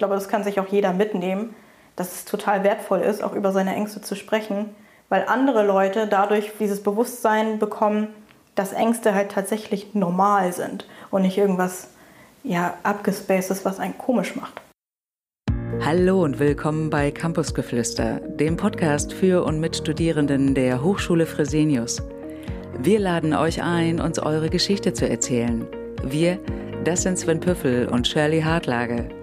glaube, das kann sich auch jeder mitnehmen, dass es total wertvoll ist, auch über seine Ängste zu sprechen, weil andere Leute dadurch dieses Bewusstsein bekommen, dass Ängste halt tatsächlich normal sind und nicht irgendwas ja, abgespacedes, was einen komisch macht. Hallo und willkommen bei Campusgeflüster, dem Podcast für und mit Studierenden der Hochschule Fresenius. Wir laden euch ein, uns eure Geschichte zu erzählen. Wir, das sind Sven Püffel und Shirley Hartlage.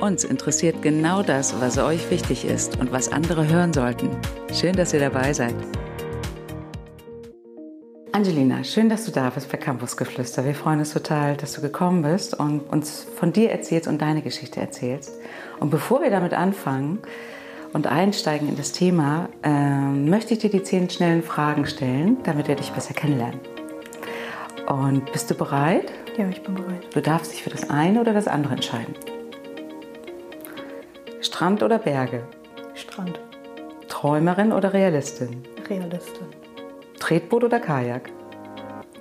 Uns interessiert genau das, was euch wichtig ist und was andere hören sollten. Schön, dass ihr dabei seid. Angelina, schön, dass du da bist bei Campusgeflüster. Wir freuen uns total, dass du gekommen bist und uns von dir erzählst und deine Geschichte erzählst. Und bevor wir damit anfangen und einsteigen in das Thema, äh, möchte ich dir die zehn schnellen Fragen stellen, damit wir dich besser kennenlernen. Und bist du bereit? Ja, ich bin bereit. Du darfst dich für das eine oder das andere entscheiden. Strand oder Berge? Strand. Träumerin oder Realistin? Realistin. Tretboot oder Kajak?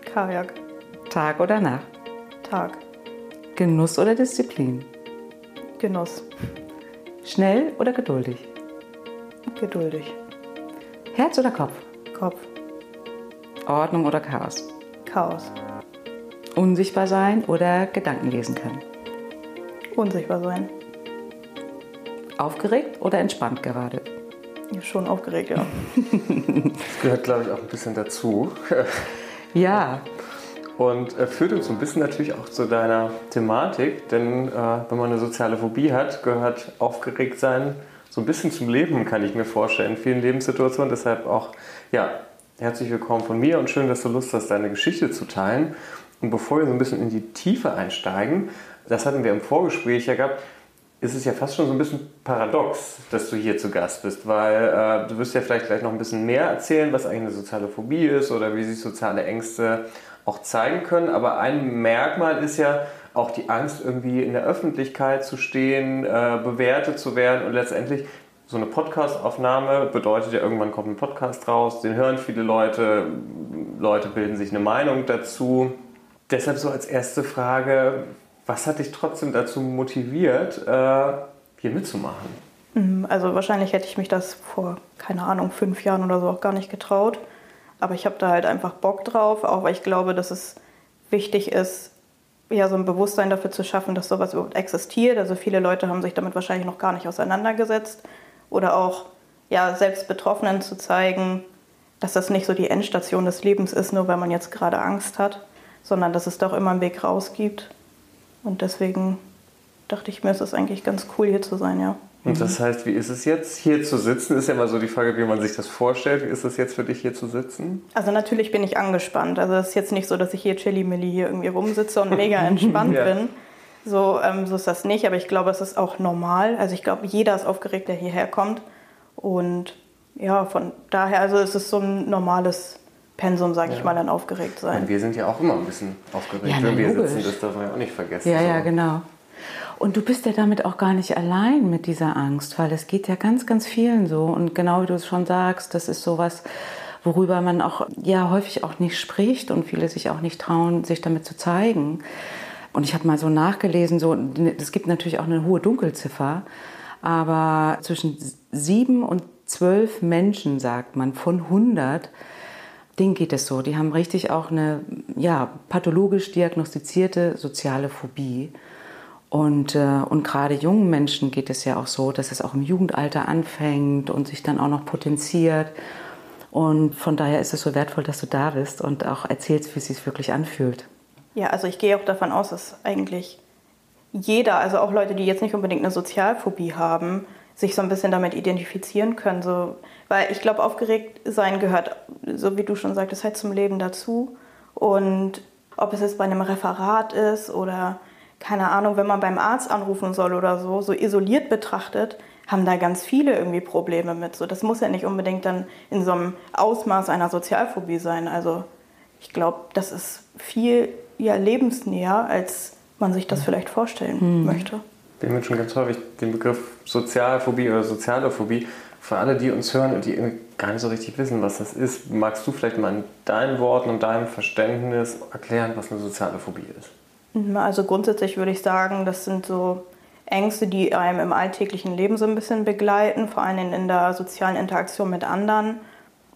Kajak. Tag oder Nacht? Tag. Genuss oder Disziplin? Genuss. Schnell oder geduldig? Geduldig. Herz oder Kopf? Kopf. Ordnung oder Chaos? Chaos. Unsichtbar sein oder Gedanken lesen können? Unsichtbar sein. Aufgeregt oder entspannt gerade? Ja, schon aufgeregt, ja. Das gehört, glaube ich, auch ein bisschen dazu. Ja. Und äh, führt uns so ein bisschen natürlich auch zu deiner Thematik, denn äh, wenn man eine soziale Phobie hat, gehört aufgeregt sein so ein bisschen zum Leben, kann ich mir vorstellen, in vielen Lebenssituationen. Deshalb auch, ja, herzlich willkommen von mir und schön, dass du Lust hast, deine Geschichte zu teilen. Und bevor wir so ein bisschen in die Tiefe einsteigen, das hatten wir im Vorgespräch ja gehabt, ist es ja fast schon so ein bisschen paradox, dass du hier zu Gast bist, weil äh, du wirst ja vielleicht gleich noch ein bisschen mehr erzählen, was eigentlich eine soziale Phobie ist oder wie sich soziale Ängste auch zeigen können. Aber ein Merkmal ist ja auch die Angst, irgendwie in der Öffentlichkeit zu stehen, äh, bewertet zu werden und letztendlich so eine Podcast-Aufnahme bedeutet ja, irgendwann kommt ein Podcast raus, den hören viele Leute, Leute bilden sich eine Meinung dazu. Deshalb so als erste Frage, was hat dich trotzdem dazu motiviert, äh, hier mitzumachen? Mhm, also wahrscheinlich hätte ich mich das vor, keine Ahnung, fünf Jahren oder so auch gar nicht getraut. Aber ich habe da halt einfach Bock drauf, auch weil ich glaube, dass es wichtig ist, ja, so ein Bewusstsein dafür zu schaffen, dass sowas überhaupt existiert. Also viele Leute haben sich damit wahrscheinlich noch gar nicht auseinandergesetzt. Oder auch ja, selbst Betroffenen zu zeigen, dass das nicht so die Endstation des Lebens ist, nur weil man jetzt gerade Angst hat, sondern dass es doch immer einen Weg raus gibt. Und deswegen dachte ich mir, es ist eigentlich ganz cool, hier zu sein, ja. Und das heißt, wie ist es jetzt, hier zu sitzen? Ist ja immer so die Frage, wie man sich das vorstellt. Wie ist es jetzt für dich, hier zu sitzen? Also natürlich bin ich angespannt. Also es ist jetzt nicht so, dass ich hier chili-milli hier irgendwie rumsitze und mega entspannt ja. bin. So, ähm, so ist das nicht, aber ich glaube, es ist auch normal. Also ich glaube, jeder ist aufgeregt, der hierher kommt. Und ja, von daher, also es ist so ein normales Pensum, sage ich mal, dann aufgeregt sein. Und wir sind ja auch immer ein bisschen aufgeregt, ja, wenn wir sitzen. Das darf man ja auch nicht vergessen. Ja, so. ja, genau. Und du bist ja damit auch gar nicht allein mit dieser Angst, weil es geht ja ganz, ganz vielen so. Und genau wie du es schon sagst, das ist sowas, worüber man auch ja häufig auch nicht spricht und viele sich auch nicht trauen, sich damit zu zeigen. Und ich habe mal so nachgelesen, so es gibt natürlich auch eine hohe Dunkelziffer, aber zwischen sieben und zwölf Menschen sagt man von 100 denen geht es so. Die haben richtig auch eine ja, pathologisch diagnostizierte soziale Phobie. Und, äh, und gerade jungen Menschen geht es ja auch so, dass es auch im Jugendalter anfängt und sich dann auch noch potenziert. Und von daher ist es so wertvoll, dass du da bist und auch erzählst, wie es sich wirklich anfühlt. Ja, also ich gehe auch davon aus, dass eigentlich jeder, also auch Leute, die jetzt nicht unbedingt eine Sozialphobie haben, sich so ein bisschen damit identifizieren können. So, weil ich glaube, aufgeregt sein gehört, so wie du schon sagtest, halt zum Leben dazu. Und ob es jetzt bei einem Referat ist oder keine Ahnung, wenn man beim Arzt anrufen soll oder so, so isoliert betrachtet, haben da ganz viele irgendwie Probleme mit. So, das muss ja nicht unbedingt dann in so einem Ausmaß einer Sozialphobie sein. Also ich glaube, das ist viel ja, lebensnäher, als man sich das vielleicht vorstellen mhm. möchte. Wir haben schon ganz häufig den Begriff Sozialphobie oder soziale Phobie. Für alle, die uns hören und die gar nicht so richtig wissen, was das ist, magst du vielleicht mal in deinen Worten und deinem Verständnis erklären, was eine soziale Phobie ist? Mhm, also grundsätzlich würde ich sagen, das sind so Ängste, die einem im alltäglichen Leben so ein bisschen begleiten, vor allem in der sozialen Interaktion mit anderen.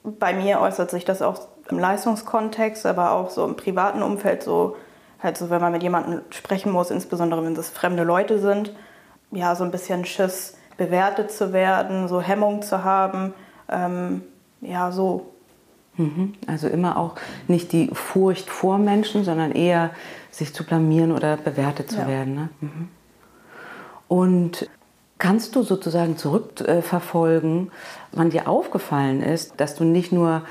Bei mir äußert sich das auch im Leistungskontext, aber auch so im privaten Umfeld, so halt so, wenn man mit jemandem sprechen muss, insbesondere wenn es fremde Leute sind, ja, so ein bisschen Schiss, bewertet zu werden, so Hemmung zu haben, ähm, ja, so. Mhm. Also immer auch nicht die Furcht vor Menschen, sondern eher sich zu blamieren oder bewertet zu ja. werden. Ne? Mhm. Und kannst du sozusagen zurückverfolgen, wann dir aufgefallen ist, dass du nicht nur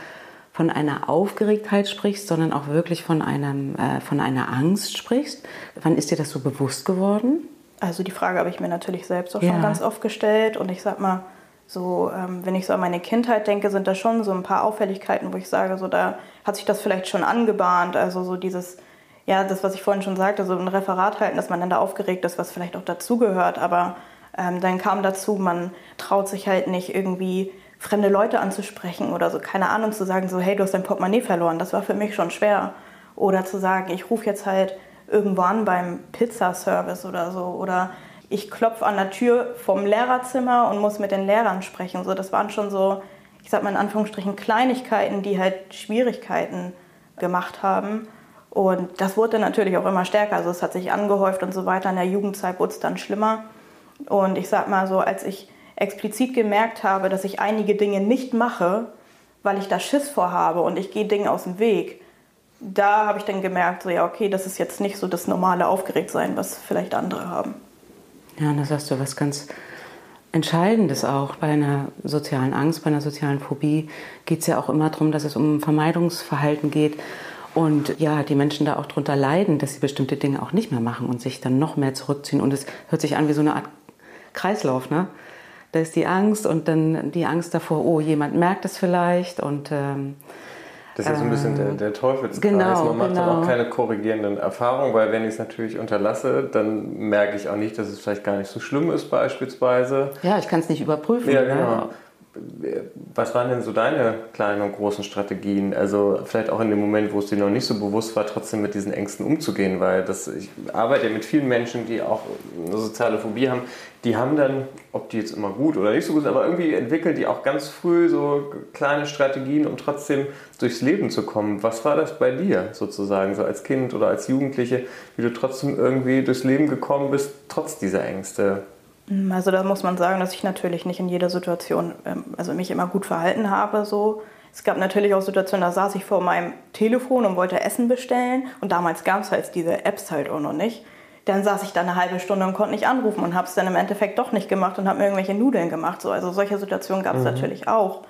von einer Aufgeregtheit sprichst, sondern auch wirklich von, einem, äh, von einer Angst sprichst? Wann ist dir das so bewusst geworden? Also die Frage habe ich mir natürlich selbst auch ja. schon ganz oft gestellt und ich sag mal, so, ähm, wenn ich so an meine Kindheit denke, sind da schon so ein paar Auffälligkeiten, wo ich sage, so da hat sich das vielleicht schon angebahnt. Also so dieses, ja, das, was ich vorhin schon sagte, so ein Referat halten, dass man dann da aufgeregt ist, was vielleicht auch dazugehört. Aber ähm, dann kam dazu, man traut sich halt nicht irgendwie fremde Leute anzusprechen oder so, keine Ahnung, zu sagen, so, hey, du hast dein Portemonnaie verloren. Das war für mich schon schwer. Oder zu sagen, ich rufe jetzt halt irgendwo an beim Pizzaservice oder so. Oder ich klopfe an der Tür vom Lehrerzimmer und muss mit den Lehrern sprechen. So, das waren schon so, ich sag mal in Anführungsstrichen, Kleinigkeiten, die halt Schwierigkeiten gemacht haben. Und das wurde natürlich auch immer stärker. Also es hat sich angehäuft und so weiter. In der Jugendzeit wurde es dann schlimmer. Und ich sag mal so, als ich explizit gemerkt habe, dass ich einige Dinge nicht mache, weil ich da Schiss vorhabe und ich gehe Dinge aus dem Weg, da habe ich dann gemerkt, so ja, okay, das ist jetzt nicht so das normale Aufgeregtsein, was vielleicht andere haben. Ja, da sagst du was ganz Entscheidendes auch. Bei einer sozialen Angst, bei einer sozialen Phobie geht es ja auch immer darum, dass es um Vermeidungsverhalten geht. Und ja, die Menschen da auch darunter leiden, dass sie bestimmte Dinge auch nicht mehr machen und sich dann noch mehr zurückziehen. Und es hört sich an wie so eine Art Kreislauf, ne? Da ist die Angst und dann die Angst davor, oh, jemand merkt es vielleicht und ähm, das ist ja so ein bisschen der, der Teufelskreis. Genau, Man macht genau. dann auch keine korrigierenden Erfahrungen, weil wenn ich es natürlich unterlasse, dann merke ich auch nicht, dass es vielleicht gar nicht so schlimm ist beispielsweise. Ja, ich kann es nicht überprüfen. Ja, ne? genau. Ne? Was waren denn so deine kleinen und großen Strategien? Also vielleicht auch in dem Moment, wo es dir noch nicht so bewusst war, trotzdem mit diesen Ängsten umzugehen, weil das, ich arbeite mit vielen Menschen, die auch eine soziale Phobie haben, die haben dann, ob die jetzt immer gut oder nicht so gut sind, aber irgendwie entwickeln die auch ganz früh so kleine Strategien, um trotzdem durchs Leben zu kommen. Was war das bei dir sozusagen, so als Kind oder als Jugendliche, wie du trotzdem irgendwie durchs Leben gekommen bist, trotz dieser Ängste? Also da muss man sagen, dass ich natürlich nicht in jeder Situation, ähm, also mich immer gut verhalten habe. So. Es gab natürlich auch Situationen, da saß ich vor meinem Telefon und wollte Essen bestellen und damals gab es halt diese Apps halt auch noch nicht. Dann saß ich da eine halbe Stunde und konnte nicht anrufen und habe es dann im Endeffekt doch nicht gemacht und habe mir irgendwelche Nudeln gemacht. So. Also solche Situationen gab es mhm. natürlich auch.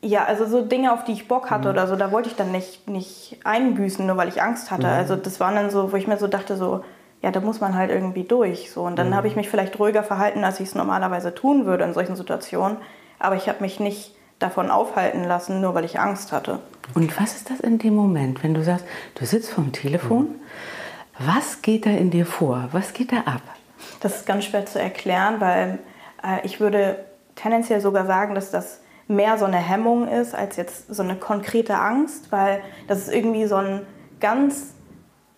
Ja, also so Dinge, auf die ich Bock hatte mhm. oder so, da wollte ich dann nicht, nicht einbüßen, nur weil ich Angst hatte. Mhm. Also das waren dann so, wo ich mir so dachte, so, ja, da muss man halt irgendwie durch. So. Und dann mhm. habe ich mich vielleicht ruhiger verhalten, als ich es normalerweise tun würde in solchen Situationen. Aber ich habe mich nicht davon aufhalten lassen, nur weil ich Angst hatte. Und was ist das in dem Moment, wenn du sagst, du sitzt vom Telefon, mhm. was geht da in dir vor? Was geht da ab? Das ist ganz schwer zu erklären, weil äh, ich würde tendenziell sogar sagen, dass das mehr so eine Hemmung ist als jetzt so eine konkrete Angst, weil das ist irgendwie so ein ganz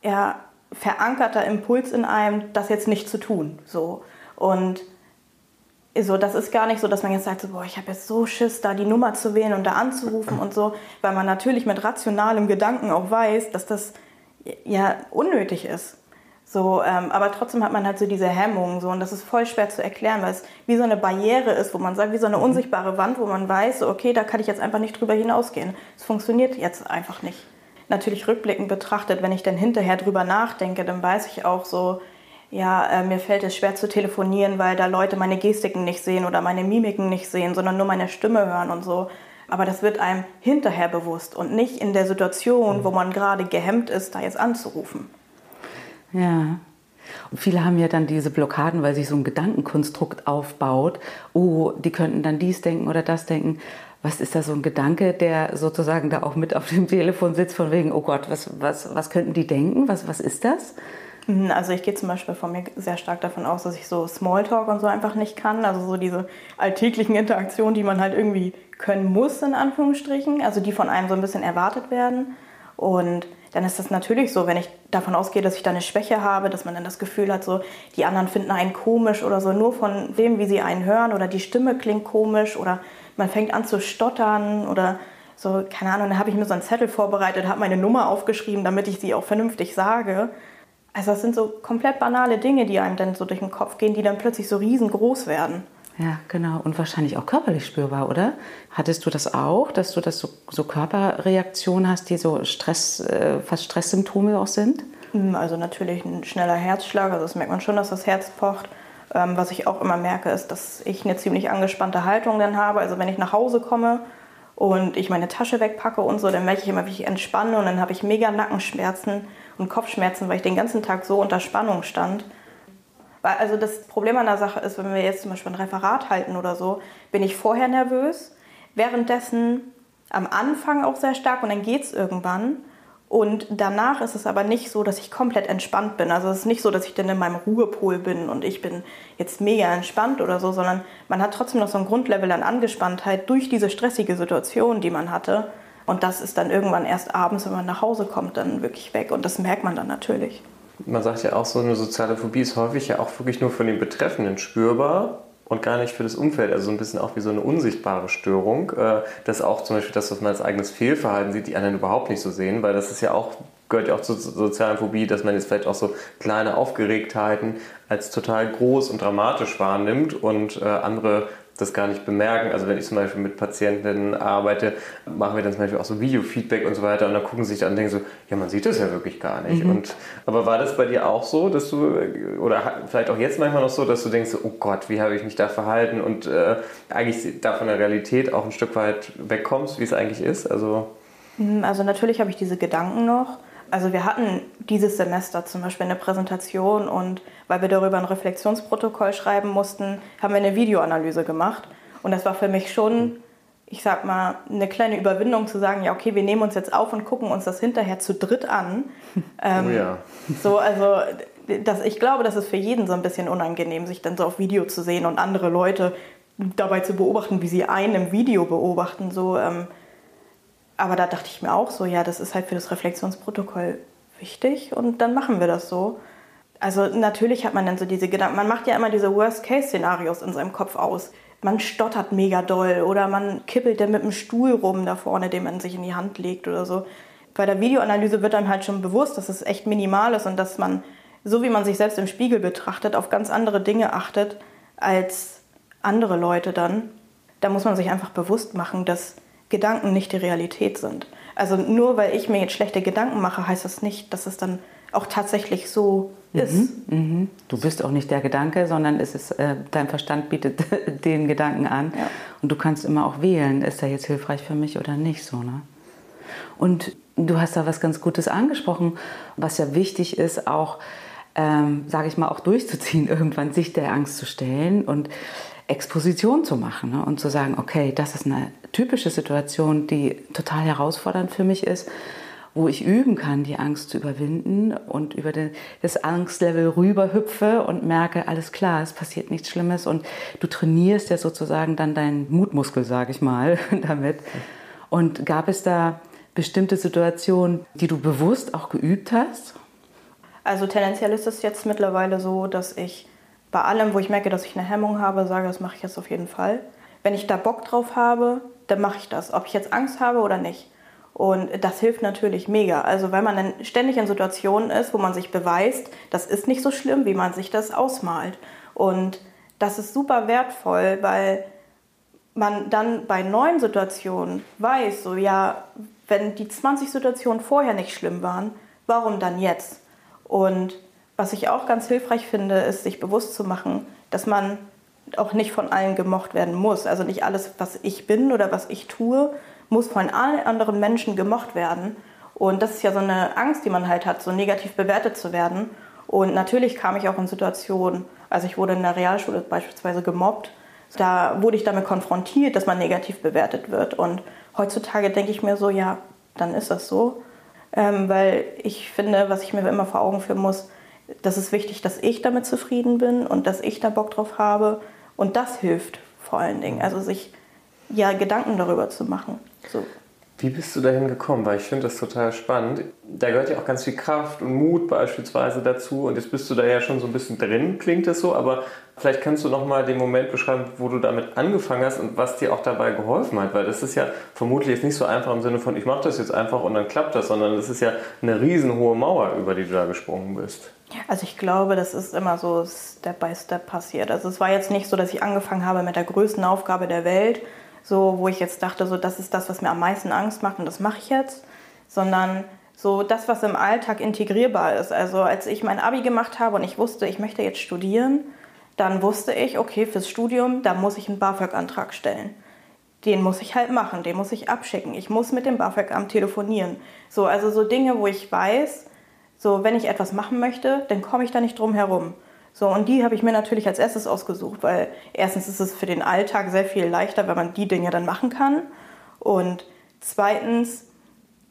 ja, verankerter Impuls in einem, das jetzt nicht zu tun. So. Und so, das ist gar nicht so, dass man jetzt sagt, so, boah, ich habe jetzt so Schiss, da die Nummer zu wählen und da anzurufen und so, weil man natürlich mit rationalem Gedanken auch weiß, dass das ja unnötig ist. So, ähm, aber trotzdem hat man halt so diese Hemmung so und das ist voll schwer zu erklären, weil es wie so eine Barriere ist, wo man sagt, wie so eine mhm. unsichtbare Wand, wo man weiß, so, okay, da kann ich jetzt einfach nicht drüber hinausgehen. Es funktioniert jetzt einfach nicht natürlich rückblickend betrachtet, wenn ich dann hinterher drüber nachdenke, dann weiß ich auch so, ja, äh, mir fällt es schwer zu telefonieren, weil da Leute meine Gestiken nicht sehen oder meine Mimiken nicht sehen, sondern nur meine Stimme hören und so. Aber das wird einem hinterher bewusst und nicht in der Situation, wo man gerade gehemmt ist, da jetzt anzurufen. Ja. Und viele haben ja dann diese Blockaden, weil sich so ein Gedankenkonstrukt aufbaut. Oh, die könnten dann dies denken oder das denken. Was ist da so ein Gedanke, der sozusagen da auch mit auf dem Telefon sitzt, von wegen, oh Gott, was, was, was könnten die denken? Was, was ist das? Mhm, also ich gehe zum Beispiel von mir sehr stark davon aus, dass ich so Smalltalk und so einfach nicht kann. Also so diese alltäglichen Interaktionen, die man halt irgendwie können muss, in Anführungsstrichen. Also die von einem so ein bisschen erwartet werden. Und dann ist das natürlich so, wenn ich davon ausgehe, dass ich da eine Schwäche habe, dass man dann das Gefühl hat, so die anderen finden einen komisch oder so, nur von dem, wie sie einen hören oder die Stimme klingt komisch oder man fängt an zu stottern oder so, keine Ahnung, dann habe ich mir so einen Zettel vorbereitet, habe meine Nummer aufgeschrieben, damit ich sie auch vernünftig sage. Also das sind so komplett banale Dinge, die einem dann so durch den Kopf gehen, die dann plötzlich so riesengroß werden. Ja, genau. Und wahrscheinlich auch körperlich spürbar, oder? Hattest du das auch, dass du das so, so Körperreaktionen hast, die so Stress, äh, fast Stresssymptome auch sind? Hm, also natürlich ein schneller Herzschlag, also das merkt man schon, dass das Herz pocht. Ähm, was ich auch immer merke, ist, dass ich eine ziemlich angespannte Haltung dann habe. Also wenn ich nach Hause komme und ich meine Tasche wegpacke und so, dann merke ich immer, wie ich entspanne und dann habe ich mega Nackenschmerzen und Kopfschmerzen, weil ich den ganzen Tag so unter Spannung stand. Weil also das Problem an der Sache ist, wenn wir jetzt zum Beispiel ein Referat halten oder so, bin ich vorher nervös, währenddessen am Anfang auch sehr stark und dann geht es irgendwann. Und danach ist es aber nicht so, dass ich komplett entspannt bin. Also es ist nicht so, dass ich dann in meinem Ruhepol bin und ich bin jetzt mega entspannt oder so, sondern man hat trotzdem noch so ein Grundlevel an Angespanntheit durch diese stressige Situation, die man hatte. Und das ist dann irgendwann erst abends, wenn man nach Hause kommt, dann wirklich weg. Und das merkt man dann natürlich man sagt ja auch, so eine soziale Phobie ist häufig ja auch wirklich nur von den Betreffenden spürbar und gar nicht für das Umfeld. Also so ein bisschen auch wie so eine unsichtbare Störung. Äh, das auch zum Beispiel das, was man als eigenes Fehlverhalten sieht, die anderen überhaupt nicht so sehen, weil das ist ja auch gehört ja auch zur sozialen Phobie, dass man jetzt vielleicht auch so kleine Aufgeregtheiten als total groß und dramatisch wahrnimmt und äh, andere das gar nicht bemerken. Also wenn ich zum Beispiel mit Patienten arbeite, machen wir dann zum Beispiel auch so Videofeedback und so weiter und dann gucken sie sich an und denken so, ja, man sieht das ja wirklich gar nicht. Mhm. Und, aber war das bei dir auch so, dass du, oder vielleicht auch jetzt manchmal noch so, dass du denkst, oh Gott, wie habe ich mich da verhalten und äh, eigentlich da von der Realität auch ein Stück weit wegkommst, wie es eigentlich ist? Also, also natürlich habe ich diese Gedanken noch. Also wir hatten dieses Semester zum Beispiel eine Präsentation und weil wir darüber ein Reflexionsprotokoll schreiben mussten, haben wir eine Videoanalyse gemacht. Und das war für mich schon, ich sag mal, eine kleine Überwindung zu sagen, ja, okay, wir nehmen uns jetzt auf und gucken uns das hinterher zu dritt an. Ähm, oh ja. So, also das, ich glaube, das ist für jeden so ein bisschen unangenehm, sich dann so auf Video zu sehen und andere Leute dabei zu beobachten, wie sie einen im Video beobachten. So, ähm, aber da dachte ich mir auch so, ja, das ist halt für das Reflexionsprotokoll wichtig und dann machen wir das so. Also natürlich hat man dann so diese Gedanken, man macht ja immer diese Worst-Case-Szenarios in seinem Kopf aus. Man stottert mega doll oder man kippelt dann mit dem Stuhl rum da vorne, den man sich in die Hand legt oder so. Bei der Videoanalyse wird einem halt schon bewusst, dass es echt minimal ist und dass man, so wie man sich selbst im Spiegel betrachtet, auf ganz andere Dinge achtet als andere Leute dann. Da muss man sich einfach bewusst machen, dass Gedanken nicht die Realität sind. Also nur weil ich mir jetzt schlechte Gedanken mache, heißt das nicht, dass es dann auch tatsächlich so mhm, ist. Mhm. Du bist auch nicht der Gedanke, sondern es ist, äh, dein Verstand bietet den Gedanken an. Ja. Und du kannst immer auch wählen, ist er jetzt hilfreich für mich oder nicht so. Ne? Und du hast da was ganz Gutes angesprochen, was ja wichtig ist, auch, ähm, sage ich mal, auch durchzuziehen, irgendwann sich der Angst zu stellen und Exposition zu machen ne? und zu sagen, okay, das ist eine typische Situation, die total herausfordernd für mich ist, wo ich üben kann, die Angst zu überwinden und über den, das Angstlevel rüberhüpfe und merke, alles klar, es passiert nichts Schlimmes und du trainierst ja sozusagen dann deinen Mutmuskel, sage ich mal, damit. Und gab es da bestimmte Situationen, die du bewusst auch geübt hast? Also tendenziell ist es jetzt mittlerweile so, dass ich bei allem, wo ich merke, dass ich eine Hemmung habe, sage, das mache ich jetzt auf jeden Fall. Wenn ich da Bock drauf habe, dann mache ich das, ob ich jetzt Angst habe oder nicht. Und das hilft natürlich mega. Also weil man dann ständig in Situationen ist, wo man sich beweist, das ist nicht so schlimm, wie man sich das ausmalt. Und das ist super wertvoll, weil man dann bei neuen Situationen weiß, so ja, wenn die 20 Situationen vorher nicht schlimm waren, warum dann jetzt? Und was ich auch ganz hilfreich finde, ist, sich bewusst zu machen, dass man auch nicht von allen gemocht werden muss. Also nicht alles, was ich bin oder was ich tue, muss von allen anderen Menschen gemocht werden. Und das ist ja so eine Angst, die man halt hat, so negativ bewertet zu werden. Und natürlich kam ich auch in Situationen, also ich wurde in der Realschule beispielsweise gemobbt, da wurde ich damit konfrontiert, dass man negativ bewertet wird. Und heutzutage denke ich mir so, ja, dann ist das so. Ähm, weil ich finde, was ich mir immer vor Augen führen muss, das ist wichtig, dass ich damit zufrieden bin und dass ich da Bock drauf habe. Und das hilft vor allen Dingen. Also sich ja Gedanken darüber zu machen. So. Wie bist du dahin gekommen? Weil ich finde das total spannend. Da gehört ja auch ganz viel Kraft und Mut beispielsweise dazu. Und jetzt bist du da ja schon so ein bisschen drin, klingt das so. Aber vielleicht kannst du noch mal den Moment beschreiben, wo du damit angefangen hast und was dir auch dabei geholfen hat. Weil das ist ja vermutlich jetzt nicht so einfach im Sinne von, ich mache das jetzt einfach und dann klappt das, sondern das ist ja eine riesenhohe Mauer, über die du da gesprungen bist. Also ich glaube, das ist immer so Step by Step passiert. Also es war jetzt nicht so, dass ich angefangen habe mit der größten Aufgabe der Welt, so wo ich jetzt dachte, so das ist das, was mir am meisten Angst macht und das mache ich jetzt, sondern so das, was im Alltag integrierbar ist. Also als ich mein Abi gemacht habe und ich wusste, ich möchte jetzt studieren, dann wusste ich, okay, fürs Studium, da muss ich einen BAföG-Antrag stellen. Den muss ich halt machen, den muss ich abschicken. Ich muss mit dem BAföG-Amt telefonieren. So, also so Dinge, wo ich weiß, so wenn ich etwas machen möchte, dann komme ich da nicht drum herum. So, und die habe ich mir natürlich als erstes ausgesucht, weil erstens ist es für den Alltag sehr viel leichter, wenn man die Dinge dann machen kann. Und zweitens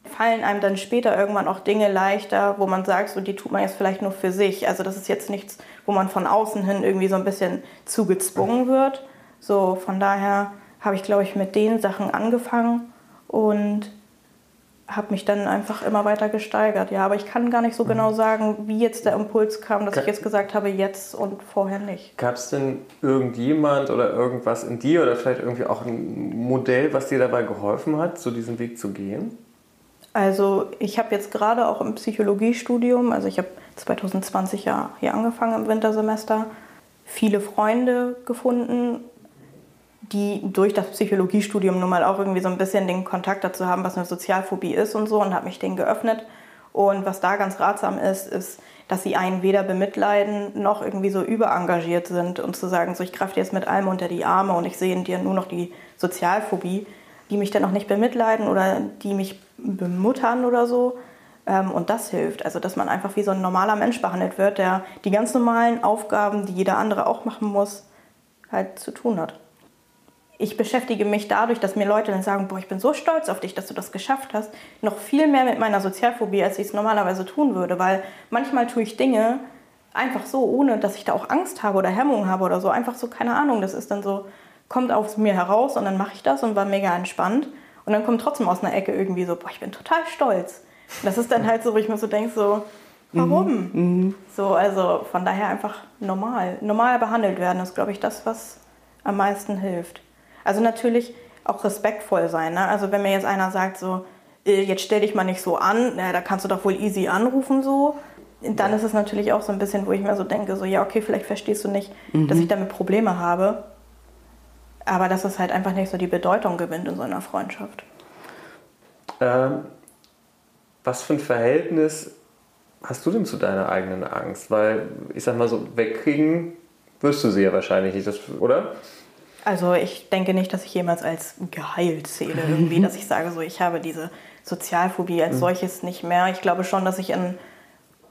fallen einem dann später irgendwann auch Dinge leichter, wo man sagt, so die tut man jetzt vielleicht nur für sich. Also das ist jetzt nichts, wo man von außen hin irgendwie so ein bisschen zugezwungen wird. So, von daher habe ich, glaube ich, mit den Sachen angefangen und habe mich dann einfach immer weiter gesteigert. Ja, aber ich kann gar nicht so genau mhm. sagen, wie jetzt der Impuls kam, dass ich jetzt gesagt habe, jetzt und vorher nicht. Gab es denn irgendjemand oder irgendwas in dir oder vielleicht irgendwie auch ein Modell, was dir dabei geholfen hat, so diesen Weg zu gehen? Also ich habe jetzt gerade auch im Psychologiestudium, also ich habe 2020 ja hier angefangen im Wintersemester, viele Freunde gefunden die durch das Psychologiestudium nun mal auch irgendwie so ein bisschen den Kontakt dazu haben, was eine Sozialphobie ist und so und habe mich denen geöffnet. Und was da ganz ratsam ist, ist, dass sie einen weder bemitleiden noch irgendwie so überengagiert sind und zu sagen, so ich greife dir jetzt mit allem unter die Arme und ich sehe in dir nur noch die Sozialphobie, die mich dann auch nicht bemitleiden oder die mich bemuttern oder so. Ähm, und das hilft. Also, dass man einfach wie so ein normaler Mensch behandelt wird, der die ganz normalen Aufgaben, die jeder andere auch machen muss, halt zu tun hat ich beschäftige mich dadurch, dass mir Leute dann sagen, boah, ich bin so stolz auf dich, dass du das geschafft hast, noch viel mehr mit meiner Sozialphobie, als ich es normalerweise tun würde. Weil manchmal tue ich Dinge einfach so, ohne dass ich da auch Angst habe oder Hemmung habe oder so. Einfach so, keine Ahnung, das ist dann so, kommt aus mir heraus und dann mache ich das und war mega entspannt. Und dann kommt trotzdem aus einer Ecke irgendwie so, boah, ich bin total stolz. Und das ist dann halt so, wo ich mir so denke, so, warum? Mhm. So, also von daher einfach normal. Normal behandelt werden ist, glaube ich, das, was am meisten hilft. Also natürlich auch respektvoll sein. Ne? Also wenn mir jetzt einer sagt, so, äh, jetzt stell dich mal nicht so an, na, da kannst du doch wohl easy anrufen, so. Dann ja. ist es natürlich auch so ein bisschen, wo ich mir so denke, so, ja, okay, vielleicht verstehst du nicht, mhm. dass ich damit Probleme habe. Aber dass es halt einfach nicht so die Bedeutung gewinnt in so einer Freundschaft. Ähm, was für ein Verhältnis hast du denn zu deiner eigenen Angst? Weil, ich sag mal so, wegkriegen wirst du sie ja wahrscheinlich nicht, das, oder? Also ich denke nicht, dass ich jemals als geheilt zähle irgendwie, dass ich sage, so ich habe diese Sozialphobie als mhm. solches nicht mehr. Ich glaube schon, dass ich in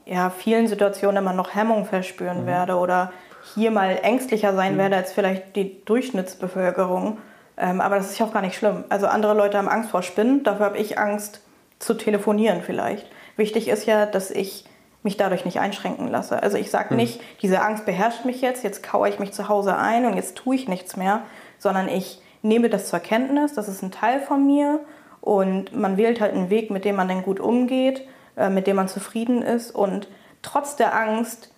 ja, vielen Situationen immer noch Hemmung verspüren mhm. werde oder hier mal ängstlicher sein mhm. werde als vielleicht die Durchschnittsbevölkerung. Ähm, aber das ist ja auch gar nicht schlimm. Also andere Leute haben Angst vor Spinnen, dafür habe ich Angst zu telefonieren vielleicht. Wichtig ist ja, dass ich mich dadurch nicht einschränken lasse. Also ich sage hm. nicht, diese Angst beherrscht mich jetzt, jetzt kaue ich mich zu Hause ein und jetzt tue ich nichts mehr, sondern ich nehme das zur Kenntnis, das ist ein Teil von mir und man wählt halt einen Weg, mit dem man dann gut umgeht, äh, mit dem man zufrieden ist und trotz der Angst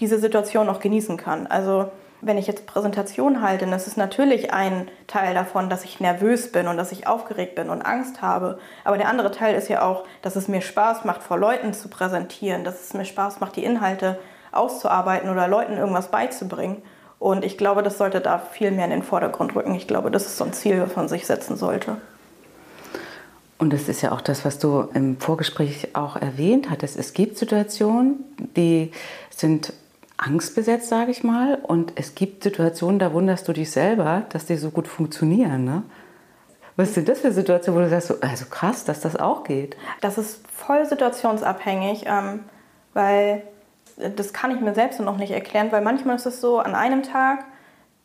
diese Situation auch genießen kann. Also wenn ich jetzt Präsentation halte, dann ist es natürlich ein Teil davon, dass ich nervös bin und dass ich aufgeregt bin und Angst habe. Aber der andere Teil ist ja auch, dass es mir Spaß macht, vor Leuten zu präsentieren, dass es mir Spaß macht, die Inhalte auszuarbeiten oder Leuten irgendwas beizubringen. Und ich glaube, das sollte da viel mehr in den Vordergrund rücken. Ich glaube, das ist so ein Ziel, was man sich setzen sollte. Und das ist ja auch das, was du im Vorgespräch auch erwähnt hattest. Es gibt Situationen, die sind angstbesetzt, sage ich mal. Und es gibt Situationen, da wunderst du dich selber, dass die so gut funktionieren. Ne? Was sind das für Situationen, wo du sagst, so, also krass, dass das auch geht? Das ist voll situationsabhängig, ähm, weil das kann ich mir selbst noch nicht erklären, weil manchmal ist es so, an einem Tag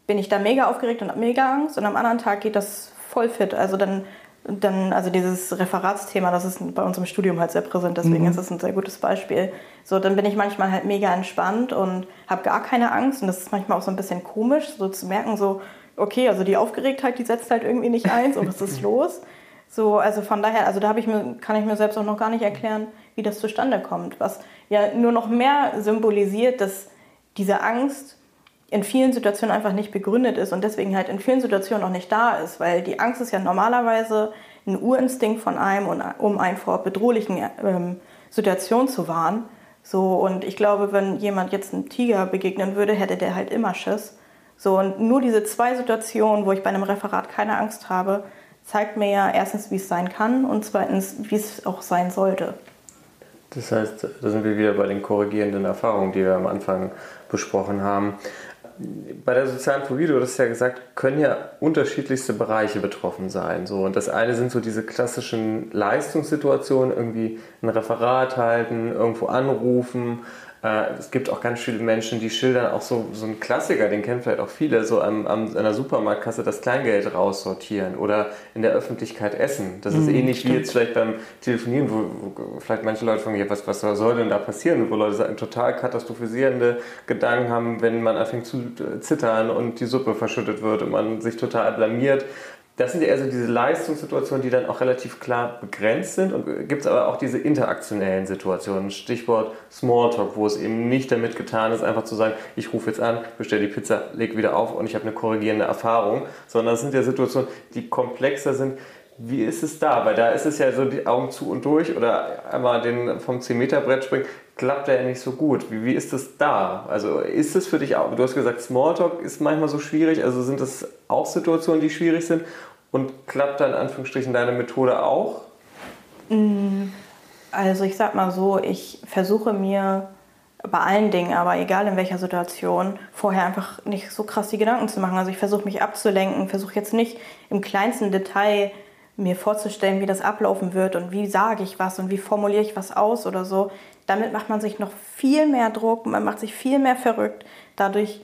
bin ich da mega aufgeregt und habe mega Angst und am anderen Tag geht das voll fit. Also dann dann, also dieses Referatsthema, das ist bei uns im Studium halt sehr präsent, deswegen mhm. ist das ein sehr gutes Beispiel. So, dann bin ich manchmal halt mega entspannt und habe gar keine Angst und das ist manchmal auch so ein bisschen komisch, so zu merken, so, okay, also die Aufgeregtheit, die setzt halt irgendwie nicht ein, so, was ist los? So, also von daher, also da habe ich mir, kann ich mir selbst auch noch gar nicht erklären, wie das zustande kommt. Was ja nur noch mehr symbolisiert, dass diese Angst in vielen Situationen einfach nicht begründet ist und deswegen halt in vielen Situationen auch nicht da ist, weil die Angst ist ja normalerweise ein Urinstinkt von einem, um einen vor bedrohlichen ähm, Situationen zu warnen. So, und ich glaube, wenn jemand jetzt einem Tiger begegnen würde, hätte der halt immer Schiss. So, und nur diese zwei Situationen, wo ich bei einem Referat keine Angst habe, zeigt mir ja erstens, wie es sein kann und zweitens, wie es auch sein sollte. Das heißt, da sind wir wieder bei den korrigierenden Erfahrungen, die wir am Anfang besprochen haben. Bei der sozialen Phobie, du hast ja gesagt, können ja unterschiedlichste Bereiche betroffen sein. So. Und das eine sind so diese klassischen Leistungssituationen, irgendwie ein Referat halten, irgendwo anrufen, äh, es gibt auch ganz viele Menschen, die schildern auch so, so einen Klassiker, den kennen vielleicht auch viele, so an, an einer Supermarktkasse das Kleingeld raussortieren oder in der Öffentlichkeit essen. Das ist mhm, ähnlich stimmt. wie jetzt vielleicht beim Telefonieren, wo, wo vielleicht manche Leute fragen, ja, was, was soll denn da passieren? Wo Leute sagen, total katastrophisierende Gedanken haben, wenn man anfängt zu zittern und die Suppe verschüttet wird und man sich total blamiert. Das sind ja eher so diese Leistungssituationen, die dann auch relativ klar begrenzt sind. Und gibt es aber auch diese interaktionellen Situationen, Stichwort Smalltalk, wo es eben nicht damit getan ist, einfach zu sagen, ich rufe jetzt an, bestelle die Pizza, leg wieder auf und ich habe eine korrigierende Erfahrung, sondern es sind ja Situationen, die komplexer sind. Wie ist es da? Weil da ist es ja so die Augen zu und durch oder einmal den vom 10-Meter-Brett springen, klappt ja nicht so gut. Wie, wie ist das da? Also ist es für dich auch, du hast gesagt, Smalltalk ist manchmal so schwierig, also sind das auch Situationen, die schwierig sind? Und klappt dann in Anführungsstrichen deine Methode auch? Mm, also ich sag mal so, ich versuche mir bei allen Dingen, aber egal in welcher Situation, vorher einfach nicht so krass die Gedanken zu machen. Also ich versuche mich abzulenken, versuche jetzt nicht im kleinsten Detail mir vorzustellen, wie das ablaufen wird und wie sage ich was und wie formuliere ich was aus oder so. Damit macht man sich noch viel mehr Druck, man macht sich viel mehr verrückt. Dadurch,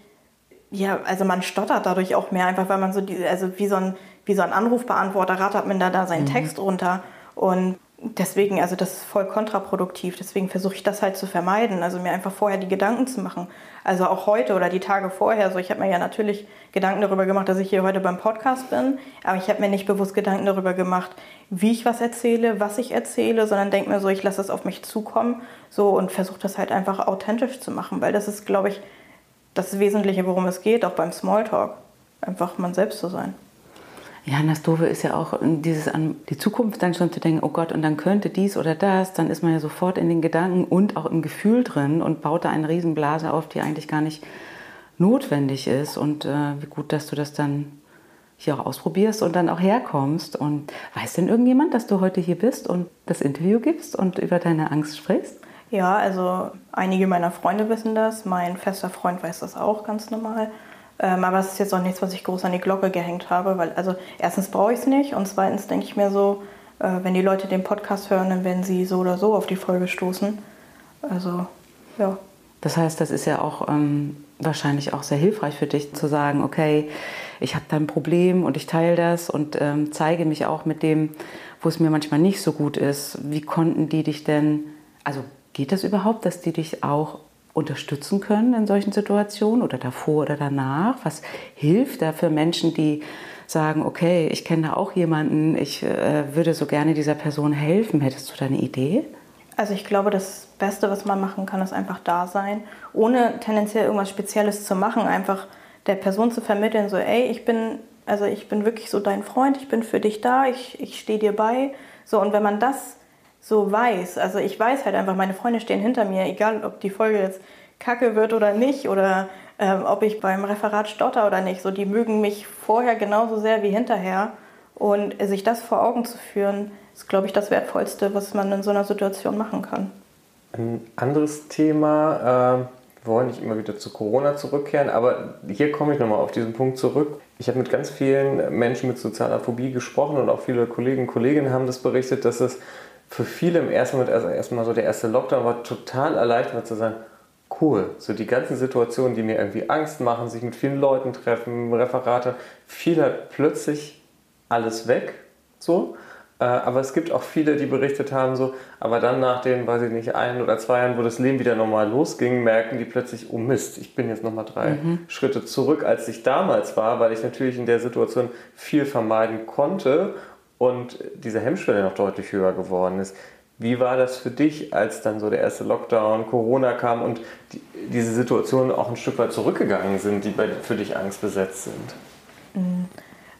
ja, also man stottert dadurch auch mehr, einfach weil man so, die, also wie so ein wie so ein Anrufbeantworter rattert man da, da seinen mhm. Text runter. Und deswegen, also das ist voll kontraproduktiv. Deswegen versuche ich das halt zu vermeiden, also mir einfach vorher die Gedanken zu machen. Also auch heute oder die Tage vorher. So, ich habe mir ja natürlich Gedanken darüber gemacht, dass ich hier heute beim Podcast bin, aber ich habe mir nicht bewusst Gedanken darüber gemacht, wie ich was erzähle, was ich erzähle, sondern denke mir so, ich lasse es auf mich zukommen, so und versuche das halt einfach authentisch zu machen, weil das ist, glaube ich, das Wesentliche, worum es geht, auch beim Smalltalk, einfach man selbst zu sein. Ja, und das Doofe ist ja auch dieses an die Zukunft dann schon zu denken, oh Gott, und dann könnte dies oder das, dann ist man ja sofort in den Gedanken und auch im Gefühl drin und baut da eine Riesenblase auf, die eigentlich gar nicht notwendig ist. Und äh, wie gut, dass du das dann hier auch ausprobierst und dann auch herkommst. Und weiß denn irgendjemand, dass du heute hier bist und das Interview gibst und über deine Angst sprichst? Ja, also einige meiner Freunde wissen das, mein fester Freund weiß das auch ganz normal. Ähm, aber es ist jetzt auch nichts, was ich groß an die Glocke gehängt habe, weil also erstens brauche ich es nicht und zweitens denke ich mir so, äh, wenn die Leute den Podcast hören, dann werden sie so oder so auf die Folge stoßen. Also ja. Das heißt, das ist ja auch ähm, wahrscheinlich auch sehr hilfreich für dich zu sagen, okay, ich habe da ein Problem und ich teile das und ähm, zeige mich auch mit dem, wo es mir manchmal nicht so gut ist. Wie konnten die dich denn, also geht das überhaupt, dass die dich auch unterstützen können in solchen Situationen oder davor oder danach? Was hilft da für Menschen, die sagen, okay, ich kenne da auch jemanden, ich äh, würde so gerne dieser Person helfen. Hättest du da eine Idee? Also ich glaube, das Beste, was man machen kann, ist einfach da sein, ohne tendenziell irgendwas Spezielles zu machen, einfach der Person zu vermitteln, so, ey, ich bin, also ich bin wirklich so dein Freund, ich bin für dich da, ich, ich stehe dir bei. So, und wenn man das so weiß. Also ich weiß halt einfach, meine Freunde stehen hinter mir, egal ob die Folge jetzt kacke wird oder nicht oder ähm, ob ich beim Referat stotter oder nicht. So, die mögen mich vorher genauso sehr wie hinterher. Und sich das vor Augen zu führen, ist, glaube ich, das Wertvollste, was man in so einer Situation machen kann. Ein anderes Thema, äh, wir wollen nicht immer wieder zu Corona zurückkehren, aber hier komme ich nochmal auf diesen Punkt zurück. Ich habe mit ganz vielen Menschen mit sozialer Phobie gesprochen und auch viele Kollegen und Kolleginnen haben das berichtet, dass es für viele im ersten Moment also erstmal so der erste Lockdown war total erleichtert zu sein. Cool, so die ganzen Situationen, die mir irgendwie Angst machen, sich mit vielen Leuten treffen, Referate, fiel halt plötzlich alles weg. So. Äh, aber es gibt auch viele, die berichtet haben, so, aber dann nach den, weiß ich nicht, ein oder zwei Jahren, wo das Leben wieder normal losging, merken die plötzlich, oh Mist, ich bin jetzt nochmal drei mhm. Schritte zurück, als ich damals war, weil ich natürlich in der Situation viel vermeiden konnte und diese Hemmschwelle noch deutlich höher geworden ist. Wie war das für dich, als dann so der erste Lockdown, Corona kam und die, diese Situationen auch ein Stück weit zurückgegangen sind, die bei, für dich angstbesetzt sind? Mhm.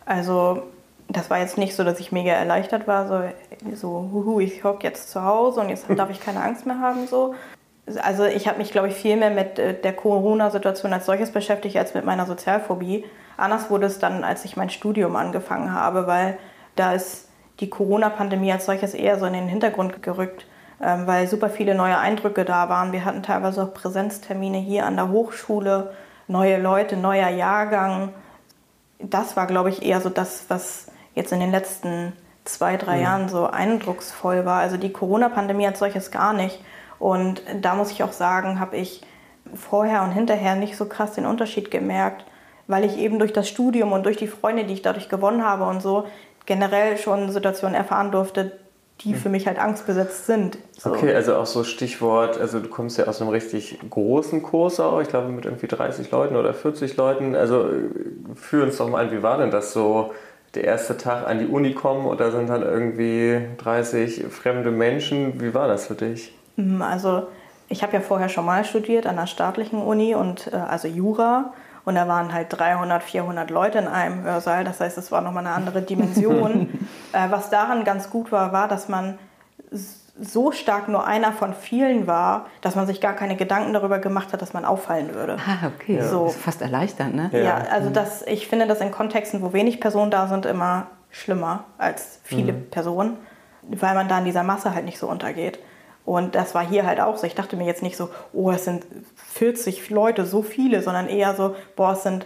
Also das war jetzt nicht so, dass ich mega erleichtert war, so, so huhu, ich hocke jetzt zu Hause und jetzt darf ich keine Angst mehr haben. So. Also ich habe mich, glaube ich, viel mehr mit äh, der Corona-Situation als solches beschäftigt, als mit meiner Sozialphobie. Anders wurde es dann, als ich mein Studium angefangen habe, weil da ist die Corona-Pandemie als solches eher so in den Hintergrund gerückt, ähm, weil super viele neue Eindrücke da waren. Wir hatten teilweise auch Präsenztermine hier an der Hochschule, neue Leute, neuer Jahrgang. Das war, glaube ich, eher so das, was jetzt in den letzten zwei, drei ja. Jahren so eindrucksvoll war. Also die Corona-Pandemie als solches gar nicht. Und da muss ich auch sagen, habe ich vorher und hinterher nicht so krass den Unterschied gemerkt, weil ich eben durch das Studium und durch die Freunde, die ich dadurch gewonnen habe und so, generell schon Situationen erfahren durfte, die für mich halt angstbesetzt sind. So. Okay, also auch so Stichwort, also du kommst ja aus einem richtig großen Kurs auch, ich glaube mit irgendwie 30 Leuten oder 40 Leuten. Also führ uns doch mal an, wie war denn das so? der erste Tag an die Uni kommen und da sind dann irgendwie 30 fremde Menschen. Wie war das für dich? Mhm, also ich habe ja vorher schon mal studiert an der staatlichen Uni und äh, also Jura und da waren halt 300, 400 Leute in einem Hörsaal. Das heißt, es war nochmal eine andere Dimension. äh, was daran ganz gut war, war, dass man so stark nur einer von vielen war, dass man sich gar keine Gedanken darüber gemacht hat, dass man auffallen würde. Ah, okay. So. Das ist fast erleichternd, ne? Ja, ja also das, ich finde das in Kontexten, wo wenig Personen da sind, immer schlimmer als viele mhm. Personen, weil man da in dieser Masse halt nicht so untergeht. Und das war hier halt auch so. Ich dachte mir jetzt nicht so, oh, es sind 40 Leute, so viele, sondern eher so, boah, es sind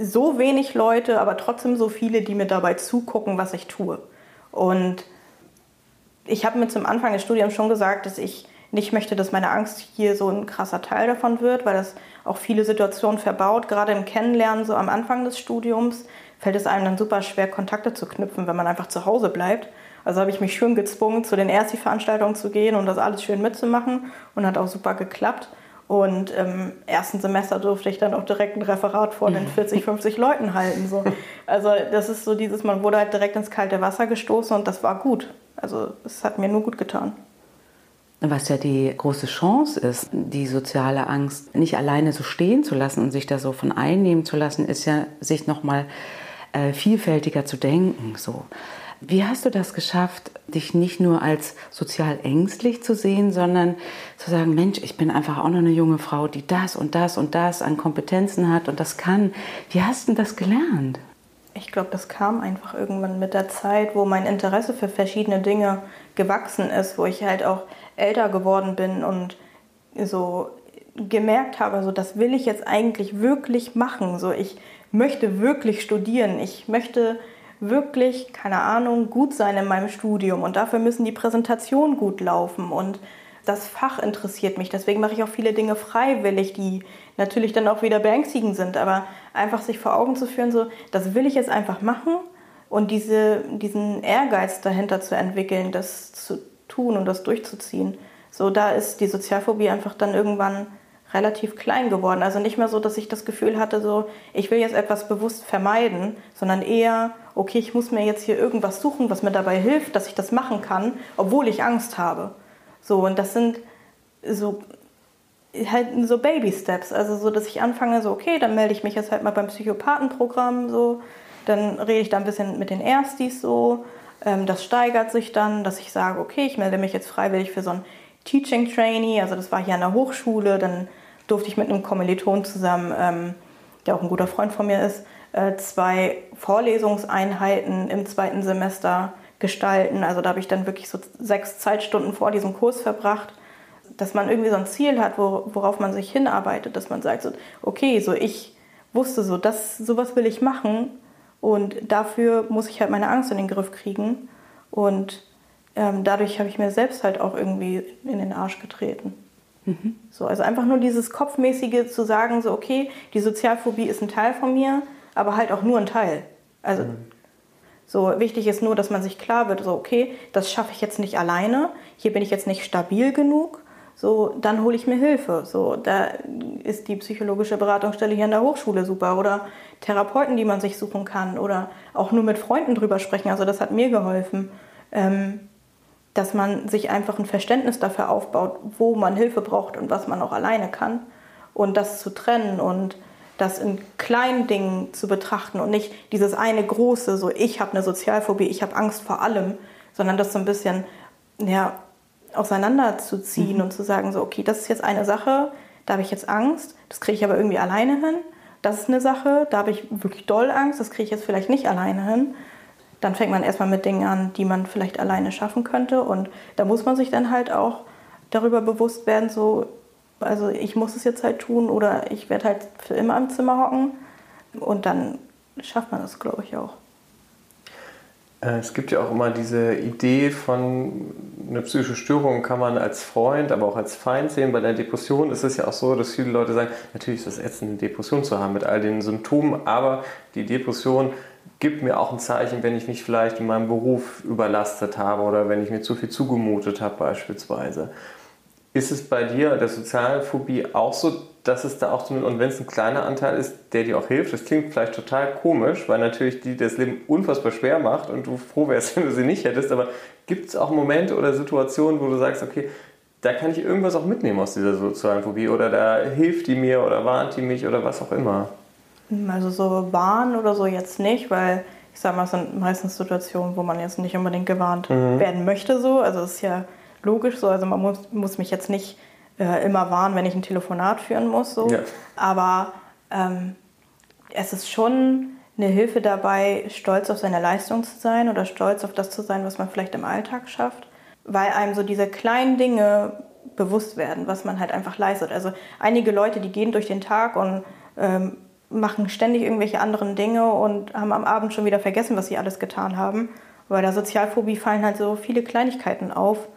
so wenig Leute, aber trotzdem so viele, die mir dabei zugucken, was ich tue. Und ich habe mir zum Anfang des Studiums schon gesagt, dass ich nicht möchte, dass meine Angst hier so ein krasser Teil davon wird, weil das auch viele Situationen verbaut. Gerade im Kennenlernen, so am Anfang des Studiums, fällt es einem dann super schwer, Kontakte zu knüpfen, wenn man einfach zu Hause bleibt. Also habe ich mich schön gezwungen, zu den Ersti-Veranstaltungen zu gehen und das alles schön mitzumachen und hat auch super geklappt. Und im ersten Semester durfte ich dann auch direkt ein Referat vor den 40, 50 Leuten halten. So. Also das ist so dieses, man wurde halt direkt ins kalte Wasser gestoßen und das war gut. Also es hat mir nur gut getan. Was ja die große Chance ist, die soziale Angst nicht alleine so stehen zu lassen und sich da so von einnehmen zu lassen, ist ja, sich nochmal äh, vielfältiger zu denken. So. Wie hast du das geschafft, dich nicht nur als sozial ängstlich zu sehen, sondern zu sagen, Mensch, ich bin einfach auch noch eine junge Frau, die das und das und das an Kompetenzen hat und das kann. Wie hast du das gelernt? Ich glaube, das kam einfach irgendwann mit der Zeit, wo mein Interesse für verschiedene Dinge gewachsen ist, wo ich halt auch älter geworden bin und so gemerkt habe, so das will ich jetzt eigentlich wirklich machen. So ich möchte wirklich studieren. Ich möchte wirklich, keine Ahnung, gut sein in meinem Studium und dafür müssen die Präsentationen gut laufen und das Fach interessiert mich. Deswegen mache ich auch viele Dinge freiwillig, die natürlich dann auch wieder beängstigend sind. Aber einfach sich vor Augen zu führen, so, das will ich jetzt einfach machen und diese, diesen Ehrgeiz dahinter zu entwickeln, das zu tun und das durchzuziehen. So, da ist die Sozialphobie einfach dann irgendwann relativ klein geworden. Also nicht mehr so, dass ich das Gefühl hatte, so, ich will jetzt etwas bewusst vermeiden, sondern eher, okay, ich muss mir jetzt hier irgendwas suchen, was mir dabei hilft, dass ich das machen kann, obwohl ich Angst habe. So, und das sind so halt so Baby Steps, also so, dass ich anfange, so, okay, dann melde ich mich jetzt halt mal beim Psychopathenprogramm, so, dann rede ich da ein bisschen mit den Erstis so, ähm, das steigert sich dann, dass ich sage, okay, ich melde mich jetzt freiwillig für so ein Teaching Trainee, also das war hier an der Hochschule, dann durfte ich mit einem Kommiliton zusammen, ähm, der auch ein guter Freund von mir ist, zwei Vorlesungseinheiten im zweiten Semester gestalten. Also da habe ich dann wirklich so sechs Zeitstunden vor diesem Kurs verbracht, dass man irgendwie so ein Ziel hat, worauf man sich hinarbeitet, dass man sagt, so, okay, so ich wusste so, das, sowas will ich machen und dafür muss ich halt meine Angst in den Griff kriegen und ähm, dadurch habe ich mir selbst halt auch irgendwie in den Arsch getreten. Mhm. So, also einfach nur dieses Kopfmäßige zu sagen, so okay, die Sozialphobie ist ein Teil von mir, aber halt auch nur ein Teil. Also mhm. so wichtig ist nur, dass man sich klar wird, so okay, das schaffe ich jetzt nicht alleine, hier bin ich jetzt nicht stabil genug, so, dann hole ich mir Hilfe. So, da ist die psychologische Beratungsstelle hier an der Hochschule super oder Therapeuten, die man sich suchen kann oder auch nur mit Freunden drüber sprechen. Also das hat mir geholfen, ähm, dass man sich einfach ein Verständnis dafür aufbaut, wo man Hilfe braucht und was man auch alleine kann und das zu trennen und das in kleinen Dingen zu betrachten und nicht dieses eine große, so ich habe eine Sozialphobie, ich habe Angst vor allem, sondern das so ein bisschen ja, auseinanderzuziehen mhm. und zu sagen, so okay, das ist jetzt eine Sache, da habe ich jetzt Angst, das kriege ich aber irgendwie alleine hin. Das ist eine Sache, da habe ich wirklich doll Angst, das kriege ich jetzt vielleicht nicht alleine hin. Dann fängt man erstmal mit Dingen an, die man vielleicht alleine schaffen könnte. Und da muss man sich dann halt auch darüber bewusst werden, so also ich muss es jetzt halt tun oder ich werde halt für immer im Zimmer hocken. Und dann schafft man das, glaube ich, auch. Äh, es gibt ja auch immer diese Idee von einer psychischen Störung kann man als Freund, aber auch als Feind sehen. Bei der Depression ist es ja auch so, dass viele Leute sagen, natürlich ist es ätzend, eine Depression zu haben mit all den Symptomen, aber die Depression gibt mir auch ein Zeichen, wenn ich mich vielleicht in meinem Beruf überlastet habe oder wenn ich mir zu viel zugemutet habe beispielsweise. Ist es bei dir, der Sozialphobie, auch so, dass es da auch so, und wenn es ein kleiner Anteil ist, der dir auch hilft, das klingt vielleicht total komisch, weil natürlich die das Leben unfassbar schwer macht und du froh wärst, wenn du sie nicht hättest, aber gibt es auch Momente oder Situationen, wo du sagst, okay, da kann ich irgendwas auch mitnehmen aus dieser sozialen Phobie oder da hilft die mir oder warnt die mich oder was auch immer? Also so warnen oder so jetzt nicht, weil ich sage mal, es sind meistens Situationen, wo man jetzt nicht unbedingt gewarnt mhm. werden möchte so. Also es ist ja logisch so. Also man muss, muss mich jetzt nicht äh, immer warnen, wenn ich ein Telefonat führen muss. So. Ja. Aber ähm, es ist schon eine Hilfe dabei, stolz auf seine Leistung zu sein oder stolz auf das zu sein, was man vielleicht im Alltag schafft, weil einem so diese kleinen Dinge bewusst werden, was man halt einfach leistet. Also einige Leute, die gehen durch den Tag und ähm, machen ständig irgendwelche anderen Dinge und haben am Abend schon wieder vergessen, was sie alles getan haben. Bei der Sozialphobie fallen halt so viele Kleinigkeiten auf,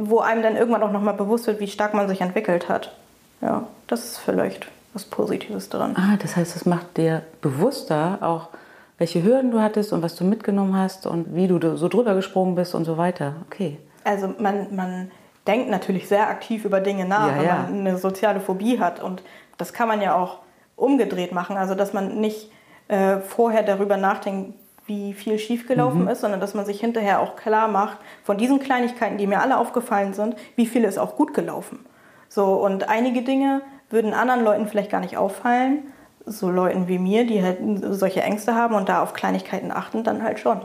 wo einem dann irgendwann auch nochmal bewusst wird, wie stark man sich entwickelt hat. Ja, das ist vielleicht was Positives daran. Ah, das heißt, es macht dir bewusster auch, welche Hürden du hattest und was du mitgenommen hast und wie du so drüber gesprungen bist und so weiter. Okay. Also man, man denkt natürlich sehr aktiv über Dinge nach, ja, wenn ja. man eine soziale Phobie hat. Und das kann man ja auch umgedreht machen. Also dass man nicht äh, vorher darüber nachdenkt, wie viel schiefgelaufen mhm. ist, sondern dass man sich hinterher auch klar macht, von diesen Kleinigkeiten, die mir alle aufgefallen sind, wie viel ist auch gut gelaufen. So, und einige Dinge würden anderen Leuten vielleicht gar nicht auffallen, so Leuten wie mir, die halt solche Ängste haben und da auf Kleinigkeiten achten, dann halt schon.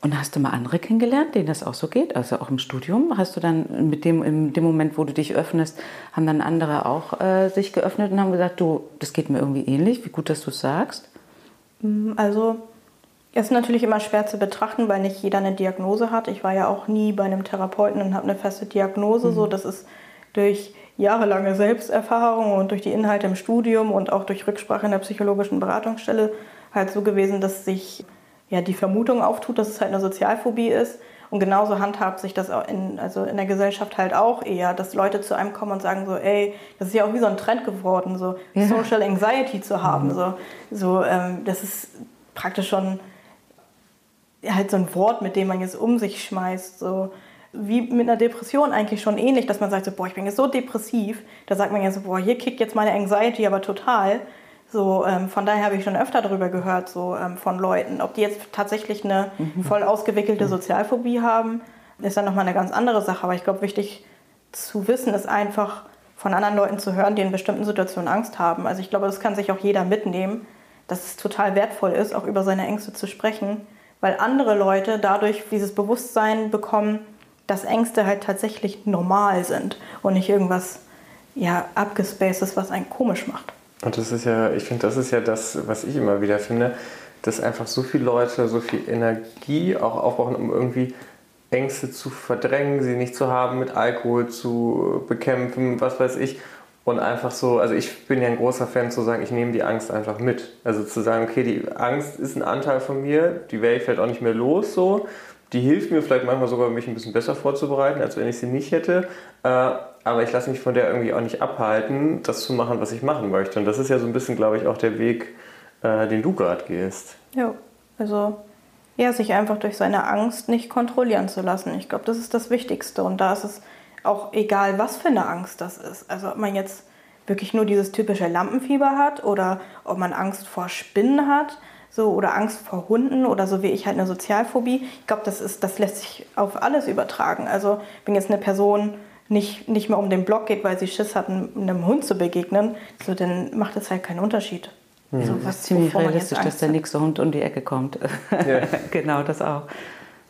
Und hast du mal andere kennengelernt, denen das auch so geht? Also auch im Studium? Hast du dann mit dem, in dem Moment, wo du dich öffnest, haben dann andere auch äh, sich geöffnet und haben gesagt, du, das geht mir irgendwie ähnlich, wie gut, dass du es sagst? Mm, also es ist natürlich immer schwer zu betrachten, weil nicht jeder eine Diagnose hat. Ich war ja auch nie bei einem Therapeuten und habe eine feste Diagnose. Mhm. So, das ist durch jahrelange Selbsterfahrung und durch die Inhalte im Studium und auch durch Rücksprache in der psychologischen Beratungsstelle halt so gewesen, dass sich ja die Vermutung auftut, dass es halt eine Sozialphobie ist. Und genauso handhabt sich das in, also in der Gesellschaft halt auch eher, dass Leute zu einem kommen und sagen so, ey, das ist ja auch wie so ein Trend geworden, so ja. Social Anxiety zu haben. Mhm. So, so ähm, das ist praktisch schon halt so ein Wort, mit dem man jetzt um sich schmeißt. So wie mit einer Depression eigentlich schon ähnlich, dass man sagt so, boah, ich bin jetzt so depressiv. Da sagt man ja so, boah, hier kickt jetzt meine Anxiety aber total. So, ähm, von daher habe ich schon öfter darüber gehört, so ähm, von Leuten. Ob die jetzt tatsächlich eine mhm. voll ausgewickelte Sozialphobie haben, ist dann nochmal eine ganz andere Sache. Aber ich glaube, wichtig zu wissen ist einfach von anderen Leuten zu hören, die in bestimmten Situationen Angst haben. Also ich glaube, das kann sich auch jeder mitnehmen, dass es total wertvoll ist, auch über seine Ängste zu sprechen, weil andere Leute dadurch dieses Bewusstsein bekommen, dass Ängste halt tatsächlich normal sind und nicht irgendwas ja, abgespacedes, was einen komisch macht. Und das ist ja, ich finde, das ist ja das, was ich immer wieder finde, dass einfach so viele Leute so viel Energie auch aufbrauchen, um irgendwie Ängste zu verdrängen, sie nicht zu haben, mit Alkohol zu bekämpfen, was weiß ich. Und einfach so, also ich bin ja ein großer Fan zu sagen, ich nehme die Angst einfach mit. Also zu sagen, okay, die Angst ist ein Anteil von mir, die ich vielleicht auch nicht mehr los so. Die hilft mir vielleicht manchmal sogar, mich ein bisschen besser vorzubereiten, als wenn ich sie nicht hätte. Äh, aber ich lasse mich von der irgendwie auch nicht abhalten, das zu machen, was ich machen möchte. Und das ist ja so ein bisschen, glaube ich, auch der Weg, äh, den du gerade gehst. Ja, also ja, sich einfach durch seine Angst nicht kontrollieren zu lassen. Ich glaube, das ist das Wichtigste. Und da ist es auch egal, was für eine Angst das ist. Also ob man jetzt wirklich nur dieses typische Lampenfieber hat oder ob man Angst vor Spinnen hat so oder Angst vor Hunden oder so wie ich halt eine Sozialphobie. Ich glaube, das ist das lässt sich auf alles übertragen. Also wenn jetzt eine Person nicht, nicht mehr um den Block geht, weil sie Schiss hat, einem Hund zu begegnen, so, dann macht das halt keinen Unterschied. Mhm. Also, was, das ist ziemlich realistisch, dass der nächste Hund um die Ecke kommt. Ja. genau, das auch.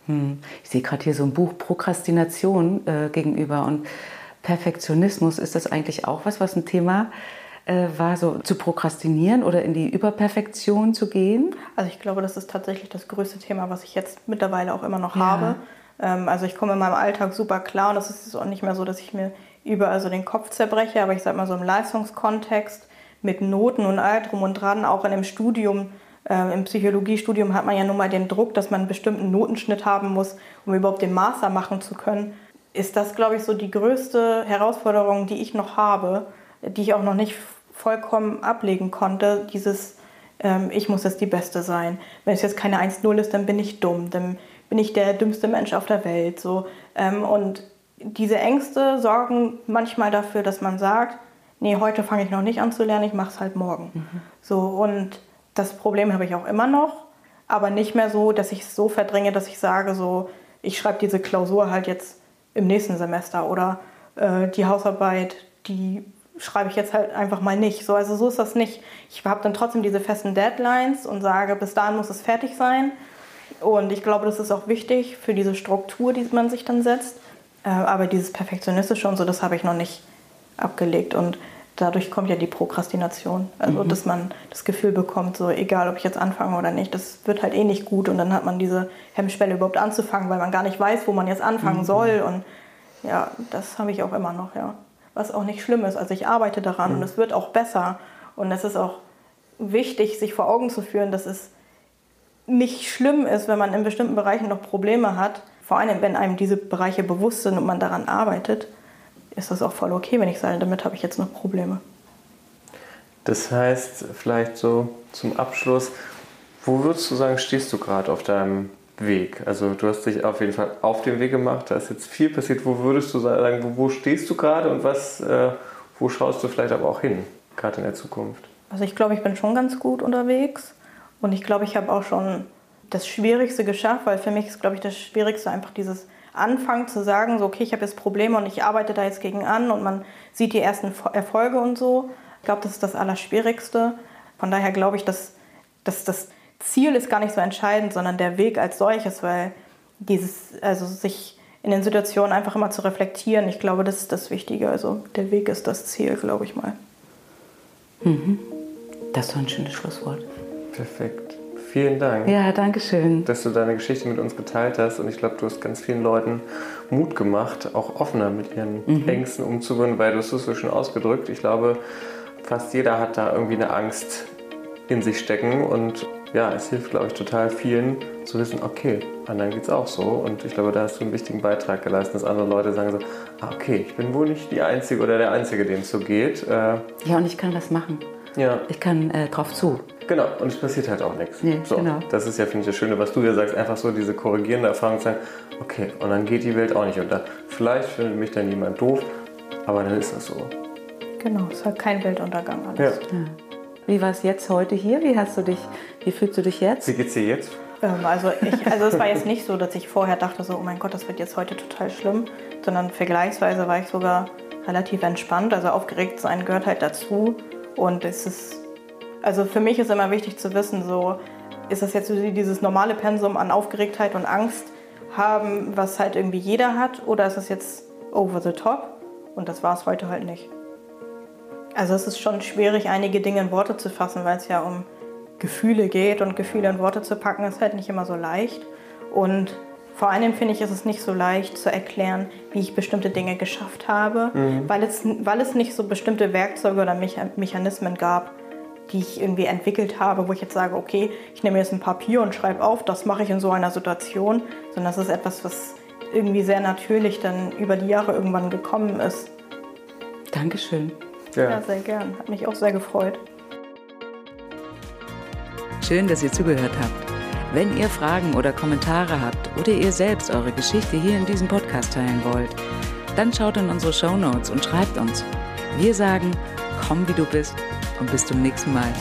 Hm. Ich sehe gerade hier so ein Buch Prokrastination äh, gegenüber und Perfektionismus. Ist das eigentlich auch was, was ein Thema äh, war, so zu prokrastinieren oder in die Überperfektion zu gehen? Also ich glaube, das ist tatsächlich das größte Thema, was ich jetzt mittlerweile auch immer noch ja. habe. Ähm, also ich komme in meinem Alltag super klar und es ist auch nicht mehr so, dass ich mir überall so den Kopf zerbreche, aber ich sage mal so im Leistungskontext mit Noten und all drum und dran, auch in einem Studium, äh, im Psychologiestudium hat man ja nun mal den Druck, dass man einen bestimmten Notenschnitt haben muss, um überhaupt den Master machen zu können. Ist das, glaube ich, so die größte Herausforderung, die ich noch habe, die ich auch noch nicht vollkommen ablegen konnte, dieses ähm, ich muss jetzt die Beste sein. Wenn es jetzt keine 1-0 ist, dann bin ich dumm, dann bin ich der dümmste Mensch auf der Welt. So. Ähm, und diese Ängste sorgen manchmal dafür, dass man sagt, nee, heute fange ich noch nicht an zu lernen, ich mache es halt morgen. Mhm. So, und das Problem habe ich auch immer noch, aber nicht mehr so, dass ich es so verdränge, dass ich sage, so, ich schreibe diese Klausur halt jetzt im nächsten Semester oder äh, die Hausarbeit, die schreibe ich jetzt halt einfach mal nicht. So, also so ist das nicht. Ich habe dann trotzdem diese festen Deadlines und sage, bis dahin muss es fertig sein. Und ich glaube, das ist auch wichtig für diese Struktur, die man sich dann setzt. Äh, aber dieses Perfektionistische und so, das habe ich noch nicht abgelegt. Und dadurch kommt ja die Prokrastination. Also, mhm. dass man das Gefühl bekommt, so egal, ob ich jetzt anfange oder nicht, das wird halt eh nicht gut. Und dann hat man diese Hemmschwelle überhaupt anzufangen, weil man gar nicht weiß, wo man jetzt anfangen mhm. soll. Und ja, das habe ich auch immer noch, ja was auch nicht schlimm ist. Also ich arbeite daran mhm. und es wird auch besser. Und es ist auch wichtig, sich vor Augen zu führen, dass es nicht schlimm ist, wenn man in bestimmten Bereichen noch Probleme hat. Vor allem, wenn einem diese Bereiche bewusst sind und man daran arbeitet, ist das auch voll okay, wenn ich sage, damit habe ich jetzt noch Probleme. Das heißt, vielleicht so zum Abschluss, wo würdest du sagen, stehst du gerade auf deinem Weg? Also du hast dich auf jeden Fall auf den Weg gemacht, da ist jetzt viel passiert. Wo würdest du sagen, wo, wo stehst du gerade und was, äh, wo schaust du vielleicht aber auch hin, gerade in der Zukunft? Also ich glaube, ich bin schon ganz gut unterwegs und ich glaube, ich habe auch schon das Schwierigste geschafft, weil für mich ist, glaube ich, das Schwierigste einfach dieses Anfangen zu sagen, so okay, ich habe jetzt Probleme und ich arbeite da jetzt gegen an und man sieht die ersten Erfolge und so. Ich glaube, das ist das Allerschwierigste. Von daher glaube ich, dass, dass das Ziel ist gar nicht so entscheidend, sondern der Weg als solches, weil dieses, also sich in den Situationen einfach immer zu reflektieren, ich glaube, das ist das Wichtige. Also der Weg ist das Ziel, glaube ich mal. Mhm. Das ist doch ein schönes Schlusswort. Perfekt. Vielen Dank. Ja, danke schön. Dass du deine Geschichte mit uns geteilt hast. Und ich glaube, du hast ganz vielen Leuten Mut gemacht, auch offener mit ihren mhm. Ängsten umzugehen, weil du hast es so schön ausgedrückt. Ich glaube, fast jeder hat da irgendwie eine Angst in sich stecken. Und ja, es hilft, glaube ich, total vielen zu wissen, okay, anderen geht es auch so. Und ich glaube, da hast du einen wichtigen Beitrag geleistet, dass andere Leute sagen so, ah, okay, ich bin wohl nicht die Einzige oder der Einzige, dem es so geht. Äh, ja, und ich kann das machen. Ja. Ich kann äh, drauf zu. Genau, und es passiert halt auch nichts. Nee, so, genau. Das ist ja, finde ich, das Schöne, was du ja sagst, einfach so diese korrigierende Erfahrung zu sagen, okay, und dann geht die Welt auch nicht unter. Vielleicht findet mich dann jemand doof, aber dann ist das so. Genau, es ist halt kein Weltuntergang alles. Ja. Ja. Wie war es jetzt heute hier? Wie hast du dich, wie fühlst du dich jetzt? Wie geht's dir jetzt? Ähm, also, ich, also es war jetzt nicht so, dass ich vorher dachte, so, oh mein Gott, das wird jetzt heute total schlimm, sondern vergleichsweise war ich sogar relativ entspannt. Also aufgeregt sein gehört halt dazu. Und es ist, also für mich ist immer wichtig zu wissen, so, ist das jetzt dieses normale Pensum an Aufgeregtheit und Angst haben, was halt irgendwie jeder hat, oder ist das jetzt over the top? Und das war es heute halt nicht. Also es ist schon schwierig, einige Dinge in Worte zu fassen, weil es ja um Gefühle geht und Gefühle in Worte zu packen ist halt nicht immer so leicht. Und vor allem finde ich, ist es nicht so leicht zu erklären, wie ich bestimmte Dinge geschafft habe, mhm. weil, es, weil es nicht so bestimmte Werkzeuge oder Mechanismen gab, die ich irgendwie entwickelt habe, wo ich jetzt sage, okay, ich nehme jetzt ein Papier und schreibe auf, das mache ich in so einer Situation, sondern das ist etwas, was irgendwie sehr natürlich dann über die Jahre irgendwann gekommen ist. Dankeschön. Ja. ja, sehr gern. Hat mich auch sehr gefreut. Schön, dass ihr zugehört habt. Wenn ihr Fragen oder Kommentare habt oder ihr selbst eure Geschichte hier in diesem Podcast teilen wollt, dann schaut in unsere Show Notes und schreibt uns. Wir sagen, komm wie du bist und bis zum nächsten Mal.